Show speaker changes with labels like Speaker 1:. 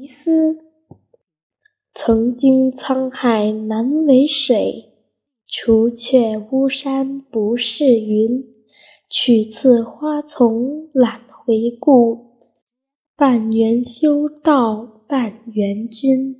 Speaker 1: 疑思：曾经沧海难为水，除却巫山不是云。取次花丛懒回顾，半缘修道半缘君。